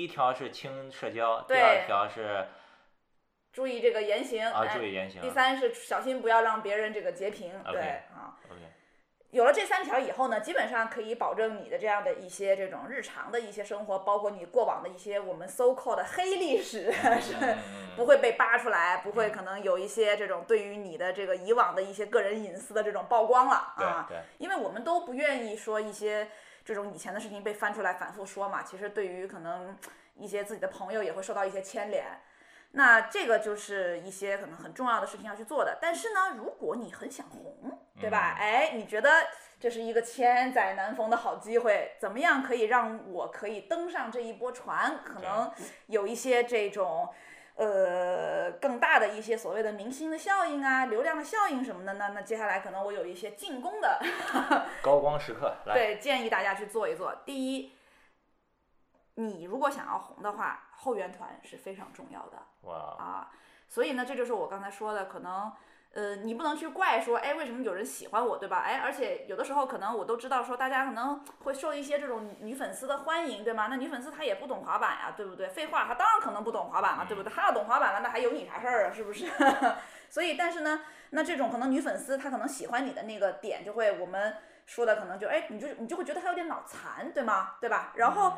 第一条是轻社交，第对二条是注意这个言行，啊哎注意言行。第三是小心不要让别人这个截屏对啊。OK，有了这三条以后呢，基本上可以保证你的这样的一些这种日常的一些生活，包括你过往的一些我们 so called 的黑历史是嗯 不会被扒出来，不会可能有一些这种对于你的这个以往的一些个人隐私的这种曝光了对啊。对，因为我们都不愿意说一些这种以前的事情被翻出来反复说嘛。其实对于可能一些自己的朋友也会受到一些牵连。那这个就是一些可能很重要的事情要去做的。但是呢，如果你很想红，对吧？哎，你觉得这是一个千载难逢的好机会，怎么样可以让我可以登上这一波船？可能有一些这种。呃，更大的一些所谓的明星的效应啊，流量的效应什么的那？那接下来可能我有一些进攻的 高光时刻来，对，建议大家去做一做。第一，你如果想要红的话，后援团是非常重要的哇，啊。所以呢，这就是我刚才说的，可能呃，你不能去怪说，哎，为什么有人喜欢我，对吧？哎，而且有的时候可能我都知道说，大家可能会受一些这种女粉丝的欢迎，对吗？那女粉丝她也不懂滑板呀，对不对？废话，她当然可能不懂滑板了，对不对？她要懂滑板了，那还有你啥事儿啊？是不是？所以，但是呢，那这种可能女粉丝她可能喜欢你的那个点，就会我们说的可能就哎，你就你就会觉得她有点脑残，对吗？对吧？然后，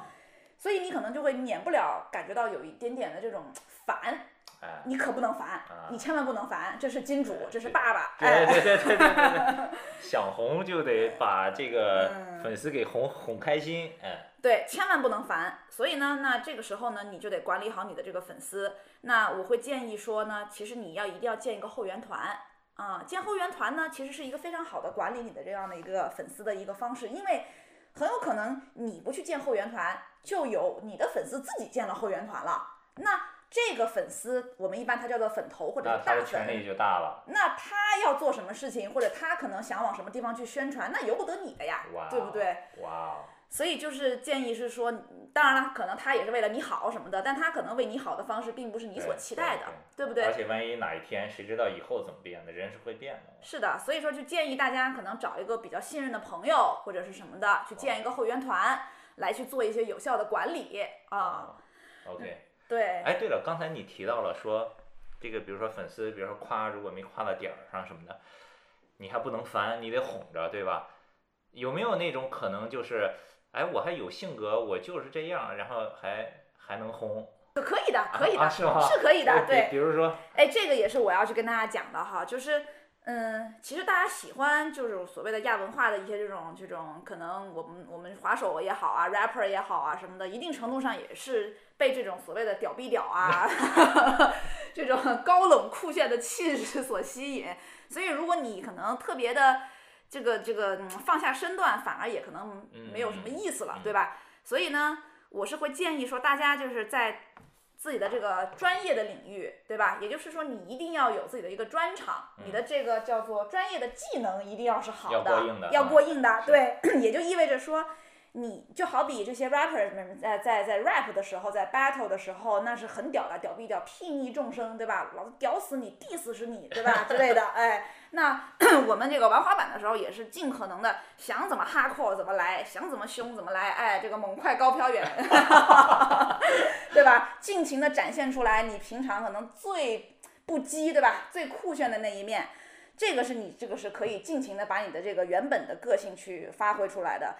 所以你可能就会免不了感觉到有一点点的这种烦，哎，你可不能烦，你千万不能烦，这是金主，这是爸爸，对哎，对对对对对对，想红就得把这个嗯。粉丝给哄哄开心，哎，对，千万不能烦。所以呢，那这个时候呢，你就得管理好你的这个粉丝。那我会建议说呢，其实你要一定要建一个后援团。啊，建后援团呢，其实是一个非常好的管理你的这样的一个粉丝的一个方式，因为很有可能你不去建后援团，就有你的粉丝自己建了后援团了。那这个粉丝，我们一般他叫做粉头或者大粉。的权力就大了，那他要做什么事情，或者他可能想往什么地方去宣传，那由不得你的呀哇，，对不对？？哇哦，所以就是建议是说，当然了，可能他也是为了你好什么的，但他可能为你好的方式并不是你所期待的，对对不对？而且万一哪一天谁知道以后怎么变的，人是会变的。是的，所以说就建议大家可能找一个比较信任的朋友或者是什么的，去建一个后援团，来去做一些有效的管理啊。啊，OK。对，哎，对了，刚才你提到了说，这个比如说粉丝，比如说夸，如果没夸到点儿上什么的，你还不能烦，你得哄着，对吧？有没有那种可能就是，哎，我还有性格，我就是这样，然后还还能哄？可以的，可以的，啊是吗可以的，比对。比如说，哎，这个也是我要去跟大家讲的哈，就是，嗯，其实大家喜欢就是所谓的亚文化的一些这种这种，可能我们我们滑手也好啊，rapper 也好啊什么的，一定程度上也是被这种所谓的屌逼屌啊，这种高冷酷炫的气质所吸引。所以如果你可能特别的这个这个、嗯、放下身段，反而也可能没有什么意思了，对吧？所以呢，我是会建议说，大家就是在自己的这个专业的领域，对吧？也就是说，你一定要有自己的一个专长，你的这个叫做专业的技能一定要是好的，要过硬的要嗯过硬的，对，也就意味着说。你就好比这些 rapper 们在在在 rap 的时候，在 battle 的时候，那是很屌的，屌逼屌，睥睨众生，对吧？老子屌死你，diss 死你，对吧？之类的，哎，那 我们这个玩滑板的时候，也是尽可能的想怎么 hardcore 怎么来，想怎么凶怎么来，哎，这个猛快高飘远，对吧？尽情的展现出来你平常可能最不羁，对吧？最酷炫的那一面，这个是你这个是可以尽情的把你的这个原本的个性去发挥出来的。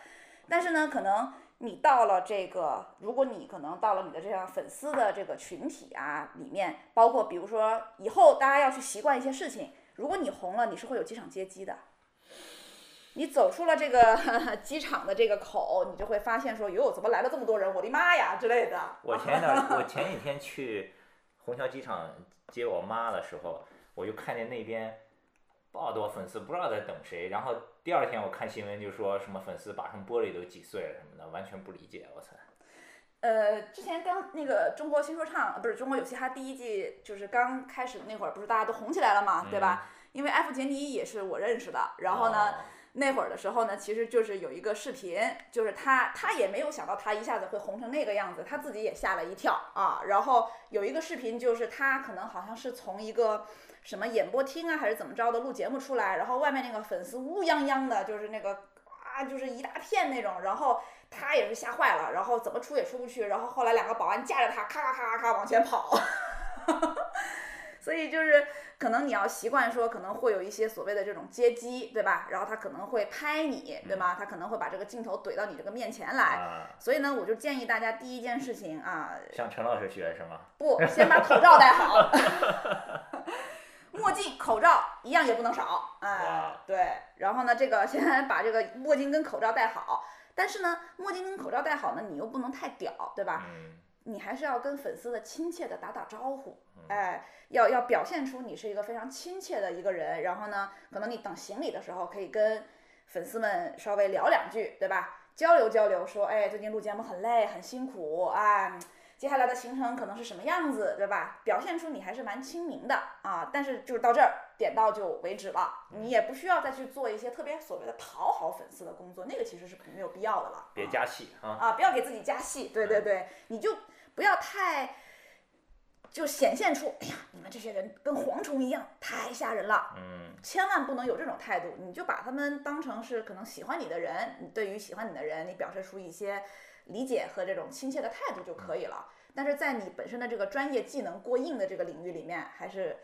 但是呢，可能你到了这个，如果你可能到了你的这样粉丝的这个群体啊里面，包括比如说以后大家要去习惯一些事情，如果你红了，你是会有机场接机的。你走出了这个 机场的这个口，你就会发现说，哟，怎么来了这么多人？我的妈呀之类的。我前两 我前几天去虹桥机场接我妈的时候，我就看见那边好多粉丝，不知道在等谁。然后第二天我看新闻就说什么粉丝把什么玻璃都挤碎了什么的，完全不理解。我操！呃，之前刚那个中国新说唱，呃不是中国有嘻哈第一季，就是刚开始那会儿，不是大家都红起来了嘛，对吧？因为艾弗杰尼也是我认识的，然后呢，哦那会儿的时候呢，其实就是有一个视频，就是他他也没有想到他一下子会红成那个样子，他自己也吓了一跳啊。然后有一个视频，就是他可能好像是从一个什么演播厅啊，还是怎么着的录节目出来，然后外面那个粉丝乌泱泱的，就是那个啊，就是一大片那种，然后他也是吓坏了，然后怎么出也出不去，然后后来两个保安架着他，咔咔咔咔咔往前跑。所以就是可能你要习惯说，可能会有一些所谓的这种接机，对吧？然后他可能会拍你，对吗？他可能会把这个镜头怼到你这个面前来。啊，所以呢，我就建议大家第一件事情啊，向陈老师学是吗？不，先把口罩戴好，墨镜、口罩一样也不能少，哎，对。然后呢，这个先 把这个墨镜跟口罩戴好，但是呢，墨镜跟口罩戴好呢，你又不能太屌，对吧？嗯你还是要跟粉丝的亲切的打打招呼，嗯哎，要要表现出你是一个非常亲切的一个人。然后呢，可能你等行李的时候，可以跟粉丝们稍微聊两句，对吧？交流交流，说，哎，最近录节目很累，很辛苦啊，接下来的行程可能是什么样子，对吧？表现出你还是蛮亲民的啊。但是就是到这儿，点到就为止了，你也不需要再去做一些特别所谓的讨好粉丝的工作，那个其实是没有必要的了。啊别加戏啊。啊，不要给自己加戏，对对对，你就不要太就显现出，哎呀，你们这些人跟蝗虫一样，太吓人了，嗯千万不能有这种态度，你就把他们当成是可能喜欢你的人，你对于喜欢你的人，你表示出一些理解和这种亲切的态度就可以了。但是在你本身的这个专业技能过硬的这个领域里面，还是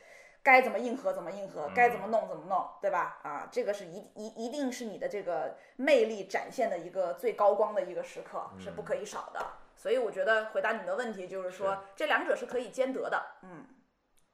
该怎么硬核怎么硬核，该怎么弄怎么弄，对吧？啊，这个是一一一定是你的这个魅力展现的一个最高光的一个时刻，是不可以少的。所以我觉得回答你的问题就是说，这两者是可以兼得的。嗯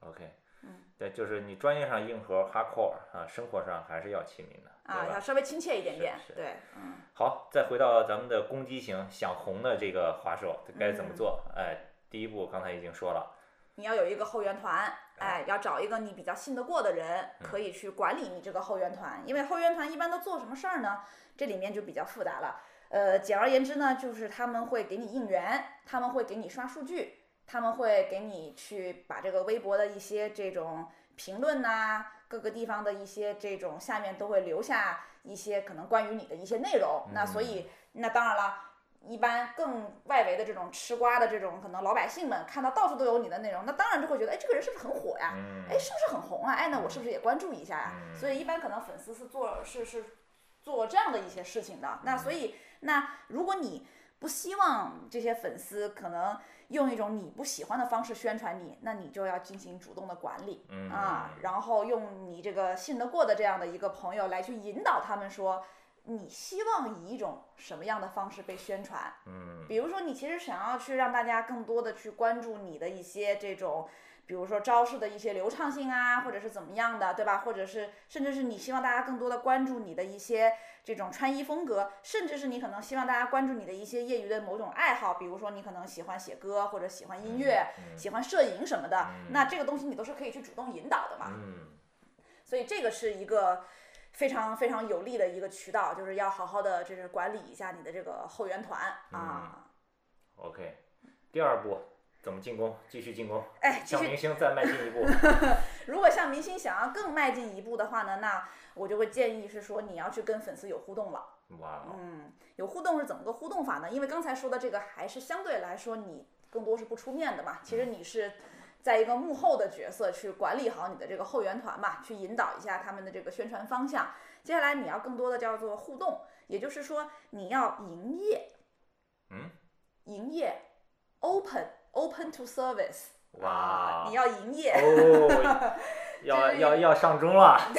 ，，OK，嗯对，就是你专业上硬核 hardcore 啊，生活上还是要亲民的，啊，要稍微亲切一点点对，嗯。好，再回到咱们的攻击型想红的这个滑手该怎么嗯做？哎，第一步刚才已经说了，你要有一个后援团，哎，要找一个你比较信得过的人，可以去管理你这个后援团。因为后援团一般都做什么事儿呢？这里面就比较复杂了。呃，简而言之呢，就是他们会给你应援，他们会给你刷数据，他们会给你去把这个微博的一些这种评论呐、各个地方的一些这种下面都会留下一些可能关于你的一些内容。那所以，那当然了。一般更外围的这种吃瓜的这种可能老百姓们看到到处都有你的内容，那当然就会觉得，哎，这个人是不是很火呀？嗯哎，是不是很红啊？哎，那我是不是也关注一下呀？嗯所以一般可能粉丝是做是是做这样的一些事情的。那所以那如果你不希望这些粉丝可能用一种你不喜欢的方式宣传你，那你就要进行主动的管理嗯啊，然后用你这个信得过的这样的一个朋友来去引导他们说。你希望以一种什么样的方式被宣传？嗯比如说，你其实想要去让大家更多的去关注你的一些这种，比如说招式的一些流畅性啊，或者是怎么样的，对吧？或者是甚至是你希望大家更多的关注你的一些这种穿衣风格，甚至是你可能希望大家关注你的一些业余的某种爱好，比如说你可能喜欢写歌或者喜欢音乐、嗯喜欢摄影什么的，那这个东西你都是可以去主动引导的嘛。嗯所以这个是一个非常非常有利的一个渠道，就是要好好的就是管理一下你的这个后援团啊。，OK，第二步怎么进攻？继续进攻，哎，继续向明星再迈进一步。如果像明星想要更迈进一步的话呢，那我就会建议是说你要去跟粉丝有互动了。哇哦，嗯，有互动是怎么个互动法呢？因为刚才说的这个还是相对来说你更多是不出面的嘛，其实你是在一个幕后的角色去管理好你的这个后援团嘛，去引导一下他们的这个宣传方向。接下来你要更多的叫做互动，也就是说你要营业，嗯，营业，open open to service。哇啊，你要营业，哦，要要要上钟了。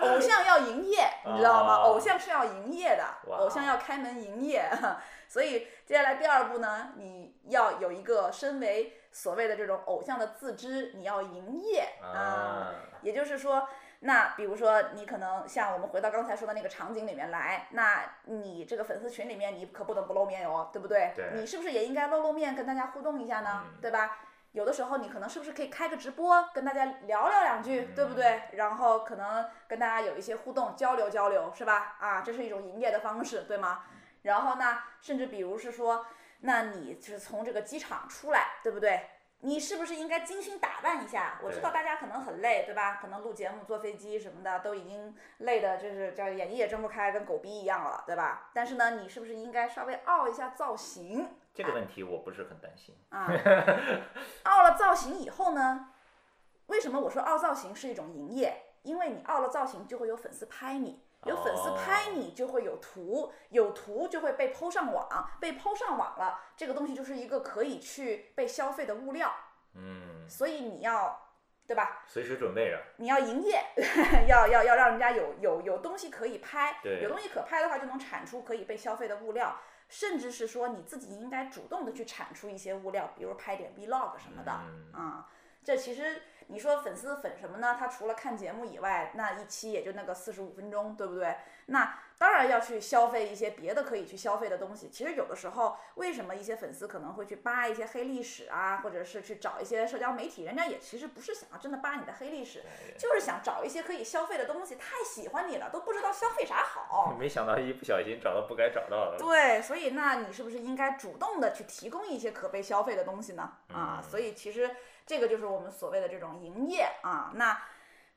偶像要营业，你知道吗？哦偶像是要营业的，偶像要开门营业。所以接下来第二步呢，你要有一个身为所谓的这种偶像的自知，你要营业啊，也就是说，那比如说你可能像我们回到刚才说的那个场景里面来，那你这个粉丝群里面你可不能不露面哟，对不对？对你是不是也应该露露面，跟大家互动一下呢？嗯对吧？有的时候你可能是不是可以开个直播，跟大家聊聊两句，对不对？然后可能跟大家有一些互动交流交流，是吧？啊，这是一种营业的方式，对吗？然后呢，甚至比如是说，那你就是从这个机场出来，对不对？你是不是应该精心打扮一下？我知道大家可能很累，对吧？可能录节目、坐飞机什么的都已经累的，就是叫眼睛也睁不开，跟狗逼一样了，对吧？但是呢，你是不是应该稍微傲一下造型这个问题我不是很担心。啊？傲了造型以后呢，为什么我说傲造型是一种营业？因为你傲了造型，就会有粉丝拍你，有粉丝拍你就会有图，有图就会被抛上网，被抛上网了，这个东西就是一个可以去被消费的物料，嗯，所以你要，对吧？随时准备着。你要营业，要要要让人家有有有东西可以拍，对有东西可拍的话，就能产出可以被消费的物料，甚至是说你自己应该主动的去产出一些物料，比如拍点 vlog 什么的，嗯啊、这其实你说粉丝粉什么呢？他除了看节目以外，那一期也就那个四十五分钟，对不对？那当然要去消费一些别的可以去消费的东西。其实有的时候，为什么一些粉丝可能会去扒一些黑历史啊，或者是去找一些社交媒体，人家也其实不是想要真的扒你的黑历史，就是想找一些可以消费的东西。太喜欢你了，都不知道消费啥好。没想到一不小心找到不该找到的。对，所以那你是不是应该主动的去提供一些可被消费的东西呢？啊，嗯所以其实这个就是我们所谓的这种营业啊。那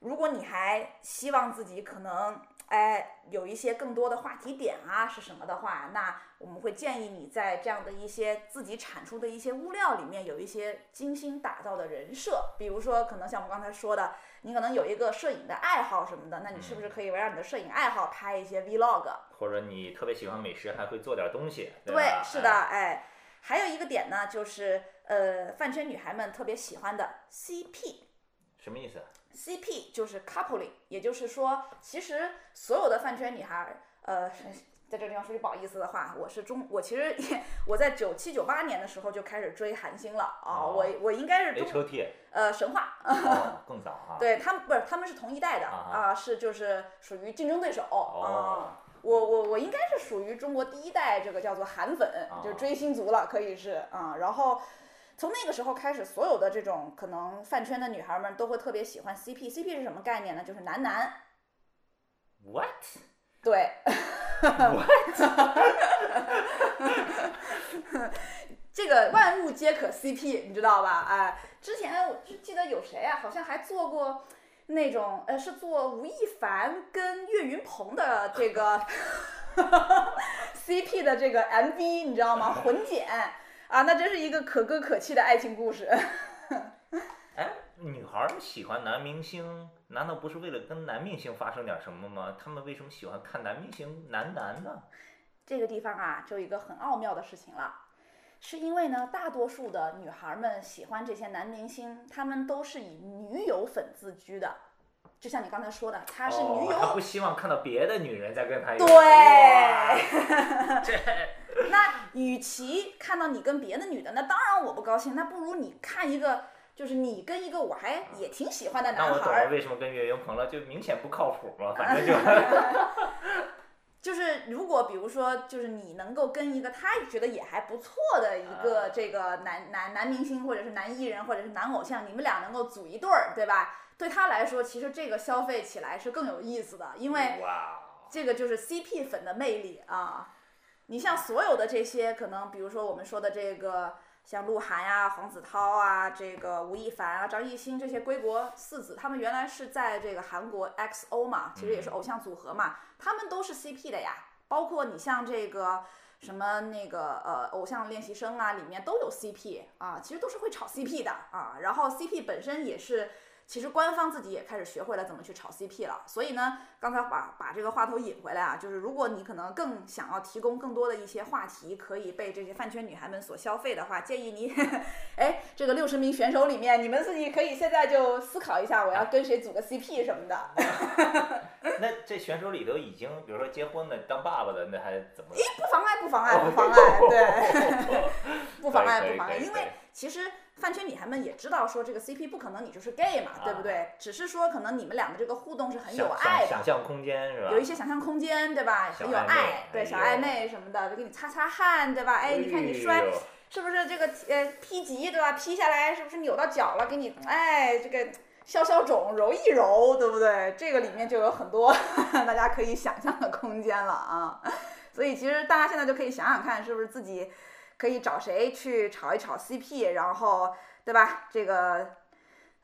如果你还希望自己可能哎有一些更多的话题点啊是什么的话，那我们会建议你在这样的一些自己产出的一些物料里面有一些精心打造的人设，比如说可能像我们刚才说的，你可能有一个摄影的爱好什么的，那你是不是可以围绕你的摄影爱好拍一些 vlog？或者你特别喜欢美食，还会做点东西，对吧？，是的，哎。哎，还有一个点呢，就是呃，饭圈女孩们特别喜欢的 CP。什么意思？CP 就是 coupling，也就是说，其实所有的饭圈女孩，呃，在这个地方说句不好意思的话，我是中，我其实也我在九七九八年的时候就开始追韩星了啊，哦我我应该是 O T 呃神话，哦，更早啊。对他们不是他们是同一代的啊啊，是就是属于竞争对手哦啊。我我我应该是属于中国第一代这个叫做韩粉，啊就是追星族了，可以是啊。然后从那个时候开始，所有的这种可能饭圈的女孩们都会特别喜欢 CP。CP 是什么概念呢？就是男男。What？对，这个万物皆可 CP，你知道吧？哎，之前我就记得有谁啊，好像还做过那种，呃，是做吴亦凡跟岳云鹏的这个 CP 的这个 MV，你知道吗？混剪啊，那真是一个可歌可泣的爱情故事。哎，女孩儿们喜欢男明星，难道不是为了跟男明星发生点什么吗？他们为什么喜欢看男明星男男呢？这个地方啊，就有一个很奥妙的事情了，是因为呢，大多数的女孩们喜欢这些男明星，他们都是以女友粉自居的。就像你刚才说的，他是女哦，友，他不希望看到别的女人在跟他有。对与其看到你跟别的女的，那当然我不高兴，那不如你看一个，就是你跟一个我还也挺喜欢的那我懂了为什么跟岳云鹏了，就明显不靠谱嘛，反正就 就是如果比如说，就是你能够跟一个他觉得也还不错的一个这个男男男明星，或者是男艺人，或者是男偶像，你们俩能够组一对儿，对吧？对他来说，其实这个消费起来是更有意思的，因为，这个就是 CP 粉的魅力啊。你像所有的这些，可能比如说我们说的这个，像鹿晗呀、黄子韬啊、这个吴亦凡啊、张艺兴这些归国四子，他们原来是在这个韩国 XO 嘛，其实也是偶像组合嘛，他们都是 CP 的呀。包括你像这个什么那个呃偶像练习生啊，里面都有 CP 啊，其实都是会炒 CP 的啊。然后 CP 本身也是。其实官方自己也开始学会了怎么去炒 CP 了，所以呢，刚才把把这个话头引回来啊，就是如果你可能更想要提供更多的一些话题，可以被这些饭圈女孩们所消费的话，建议你，哎，这个六十名选手里面，你们自己可以现在就思考一下，我要跟谁组个 CP 什么的。那这选手里头已经，比如说结婚的、当爸爸的，那还怎么？不妨碍，不妨碍，不妨碍，对，不妨碍，不妨碍，因为其实饭圈女孩们也知道说这个 CP 不可能你就是 gay 嘛，对不对？只是说可能你们俩的这个互动是很有爱的想想，象空间是吧？有一些想象空间，对吧？很有爱，对小暧昧什么的，就给你擦擦汗，对吧？哎，你看你摔哎是不是这个呃劈级，对吧？劈下来是不是扭到脚了？给你哎这个消消肿，揉一揉，对不对？这个里面就有很多 大家可以想象的空间了啊。所以其实大家现在就可以想想看，是不是自己可以找谁去炒一炒 CP，然后对吧？这个。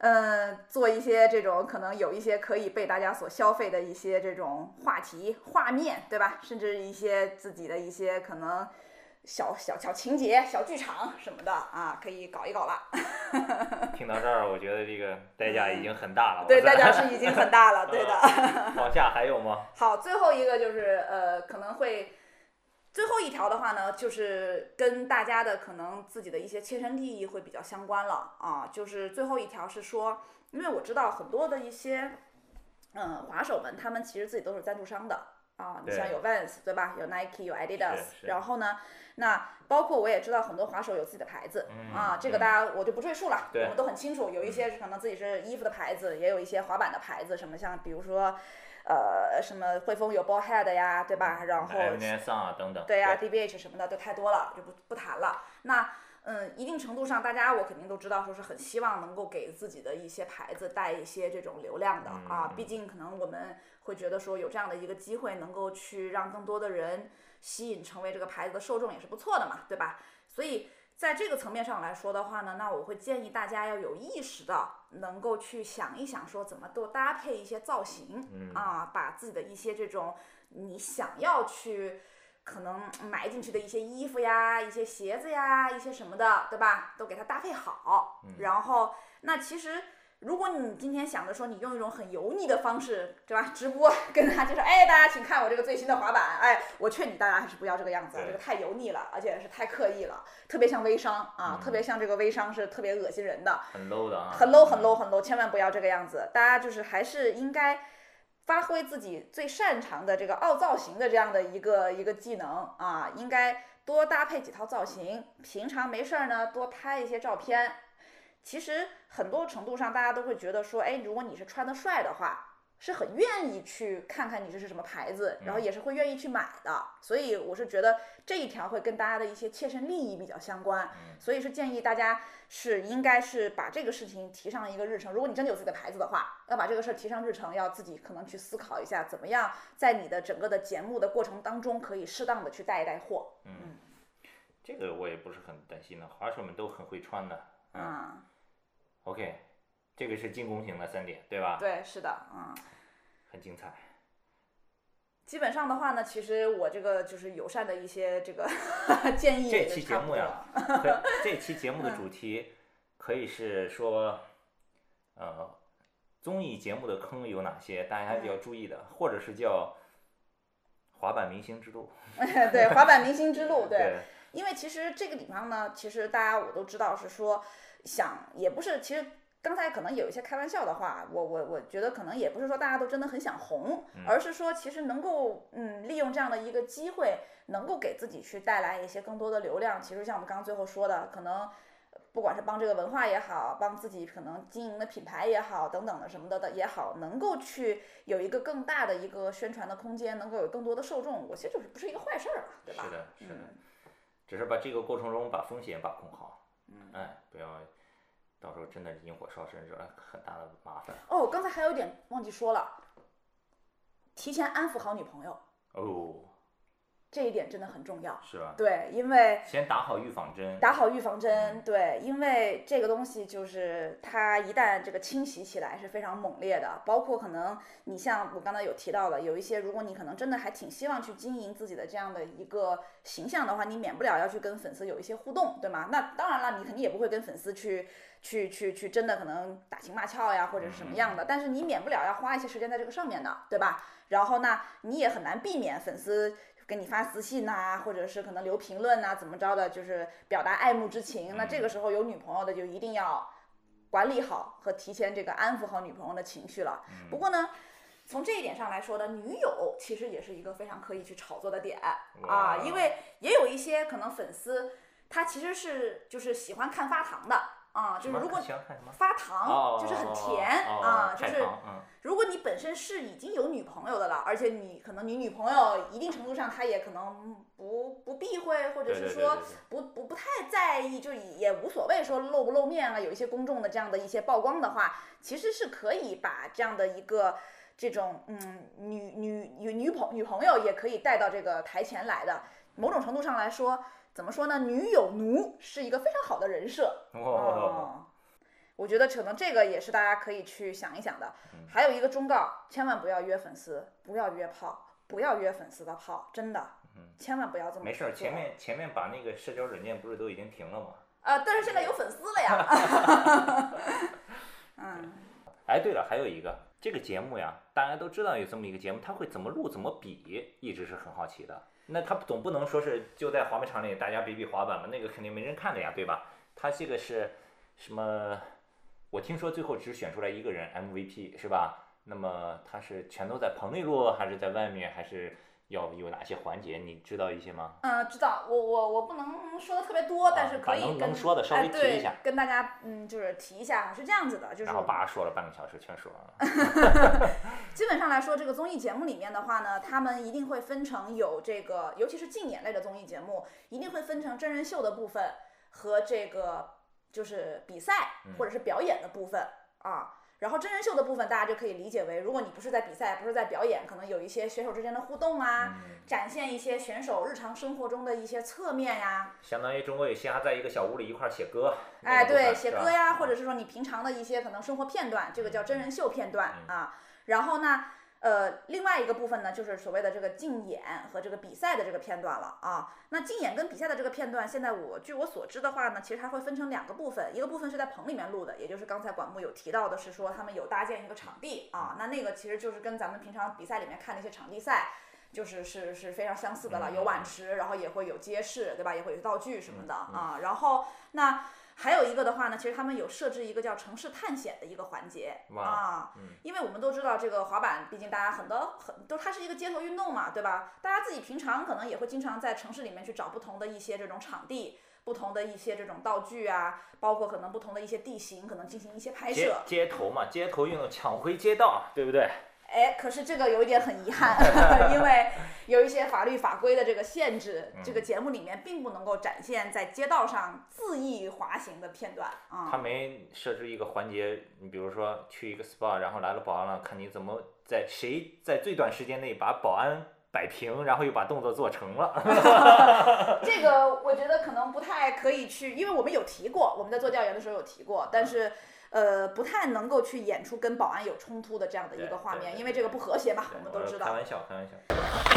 嗯，做一些这种可能有一些可以被大家所消费的一些这种话题、画面，对吧？甚至一些自己的一些可能小小小情节、小剧场什么的啊，可以搞一搞了。听到这儿，我觉得这个代价已经很大了。对，代价是已经很大了，对的。往下还有吗？好，最后一个就是呃，可能会最后一条的话呢，就是跟大家的可能自己的一些切身利益会比较相关了啊。就是最后一条是说，因为我知道很多的一些嗯滑手们，他们其实自己都是赞助商的啊。你像有 Vans 对吧？有 Nike，有 Adidas，然后呢，那包括我也知道很多滑手有自己的牌子、嗯啊，这个嗯大家我就不赘述了，对我们都很清楚。有一些可能自己是衣服的牌子，也有一些滑板的牌子，什么像比如说。呃，什么汇丰有 Ballhead 呀，对吧？然后。对呀、d b h 什么的都太多了，就不不谈了。那嗯，一定程度上，大家我肯定都知道，说是很希望能够给自己的一些牌子带一些这种流量的啊嗯。毕竟可能我们会觉得说有这样的一个机会，能够去让更多的人吸引成为这个牌子的受众，也是不错的嘛，对吧？所以在这个层面上来说的话呢，那我会建议大家要有意识的，能够去想一想，说怎么多搭配一些造型，嗯啊，把自己的一些这种你想要去可能买进去的一些衣服呀、一些鞋子呀、一些什么的，对吧？都给它搭配好。嗯然后，那其实如果你今天想着说你用一种很油腻的方式，对吧？直播跟大家介绍，哎，大家请看我这个最新的滑板，哎，我劝你大家还是不要这个样子，对这个太油腻了，而且是太刻意了，特别像微商啊，嗯特别像这个微商是特别恶心人的。很 low 的啊。很 low 很 low 很 low，千万不要这个样子。大家就是还是应该发挥自己最擅长的这个凹造型的这样的一个一个技能啊，应该多搭配几套造型。平常没事儿呢，多拍一些照片。其实很多程度上，大家都会觉得说，哎，如果你是穿的帅的话。是很愿意去看看你这是什么牌子，然后也是会愿意去买的，所以我是觉得这一条会跟大家的一些切身利益比较相关，所以是建议大家是应该是把这个事情提上一个日程。如果你真的有自己的牌子的话，要把这个事儿提上日程，要自己可能去思考一下，怎么样在你的整个的节目的过程当中，可以适当的去带一带货。嗯，这个我也不是很担心的，滑手们都很会穿的。嗯啊、OK，这个是进攻型的三点，对吧？对，是的，嗯。很精彩。基本上的话呢，其实我这个就是友善的一些这个 建议这期节目呀，这期节目的 主题可以是说，呃，综艺节目的坑有哪些，大家要注意的，或者是叫滑板明星之路。对，滑板明星之路，对。对，因为其实这个地方呢，其实大家我都知道是说，想也不是，其实刚才可能有一些开玩笑的话，我我我觉得可能也不是说大家都真的很想红，而是说其实能够嗯利用这样的一个机会，能够给自己去带来一些更多的流量。其实像我们刚刚最后说的，可能。不管是帮这个文化也好，帮自己可能经营的品牌也好，等等的什么的的也好，能够去有一个更大的一个宣传的空间，能够有更多的受众，我其实就是不是一个坏事儿吧，对吧？是的，是的嗯，只是把这个过程中把风险把控好。嗯，哎，不要到时候真的引火烧身，惹来很大的麻烦。哦，刚才还有一点忘记说了，提前安抚好女朋友，哦，这一点真的很重要。是吧？对，因为先打好预防针。打好预防针，对，因为这个东西就是它一旦这个侵袭起来是非常猛烈的，包括可能你像我刚才有提到的，有一些如果你可能真的还挺希望去经营自己的这样的一个形象的话，你免不了要去跟粉丝有一些互动，对吗？那当然了，你肯定也不会跟粉丝去去去去真的可能打情骂俏呀，或者是什么样的，但是你免不了要花一些时间在这个上面的，对吧？然后那你也很难避免粉丝。给你发私信呐、或者是可能留评论呐，怎么着的，就是表达爱慕之情。那这个时候有女朋友的就一定要管理好和提前这个安抚好女朋友的情绪了。不过呢，从这一点上来说呢，女友其实也是一个非常可以去炒作的点。啊，因为也有一些可能粉丝他其实是就是喜欢看发糖的啊，就是如果？发糖哦，就是很甜哦啊，就是。如果你本身是已经有女朋友的了，而且你可能你女朋友一定程度上她也可能不不避讳，或者是说不不不太在意，就也无所谓说露不露面啊，有一些公众的这样的一些曝光的话，其实是可以把这样的一个这种嗯女女女女朋女朋友也可以带到这个台前来的。某种程度上来说，怎么说呢？女友奴是一个非常好的人设。哦，哦，我觉得可能这个也是大家可以去想一想的。嗯还有一个忠告，千万不要约粉丝，不要约炮，不要约粉丝的炮，真的，嗯千万不要这么没事儿，前面前面把那个社交软件不是都已经停了吗？啊，但是现在有粉丝了呀。嗯，哎，对了，还有一个这个节目呀，大家都知道有这么一个节目，它会怎么录、怎么比，一直是很好奇的。那他总不能说是就在滑冰场里大家比比滑板吧？那个肯定没人看的呀，对吧？他这个是什么？我听说最后只选出来一个人 MVP 是吧？那么他是全都在棚内录，还是在外面，还是要有哪些环节？你知道一些吗？嗯，知道，我我我不能说的特别多，但是可以跟能说的稍微哎对提一下跟大家嗯就是提一下，是这样子的，就是然后叭说了半个小时，全说完了。基本上来说，这个综艺节目里面的话呢，他们一定会分成有这个，尤其是竞演类的综艺节目，一定会分成真人秀的部分和这个就是比赛嗯或者是表演的部分啊。然后真人秀的部分，大家就可以理解为，如果你不是在比赛，不是在表演，可能有一些选手之间的互动啊，嗯展现一些选手日常生活中的一些侧面呀、相当于中国有嘻哈在一个小屋里一块儿写歌。哎，对，写歌呀，或者嗯是说你平常的一些可能生活片段，这个叫真人秀片段嗯啊。然后呢，呃，另外一个部分呢，就是所谓的这个竞演和这个比赛的这个片段了啊。那竞演跟比赛的这个片段，现在我据我所知的话呢，其实它会分成两个部分，一个部分是在棚里面录的，也就是刚才管木有提到的是说他们有搭建一个场地啊，那那个其实就是跟咱们平常比赛里面看的一些场地赛。就是是是非常相似的了，有碗池，然后也会有街市，对吧？也会有道具什么的啊。然后那还有一个的话呢，其实他们有设置一个叫城市探险的一个环节啊，嗯因为我们都知道这个滑板，毕竟大家很多很都它是一个街头运动嘛，对吧？大家自己平常可能也会经常在城市里面去找不同的一些这种场地。不同的一些这种道具啊，包括可能不同的一些地形，可能进行一些拍街摄。街头嘛，街头运动抢回街道，对不对？哎，可是这个有一点很遗憾，因为有一些法律法规的这个限制，这个节目里面并不能够展现在街道上恣意滑行的片段啊。他没设置一个环节，你比如说去一个 SPA，然后来了保安了，看你怎么在谁在最短时间内把保安摆平，然后又把动作做成了。这个我觉得可能不太可以去，因为我们有提过，我们在做调研的时候有提过，但是呃不太能够去演出跟保安有冲突的这样的一个画面，因为这个不和谐嘛，我们都知道。开玩笑，开玩笑。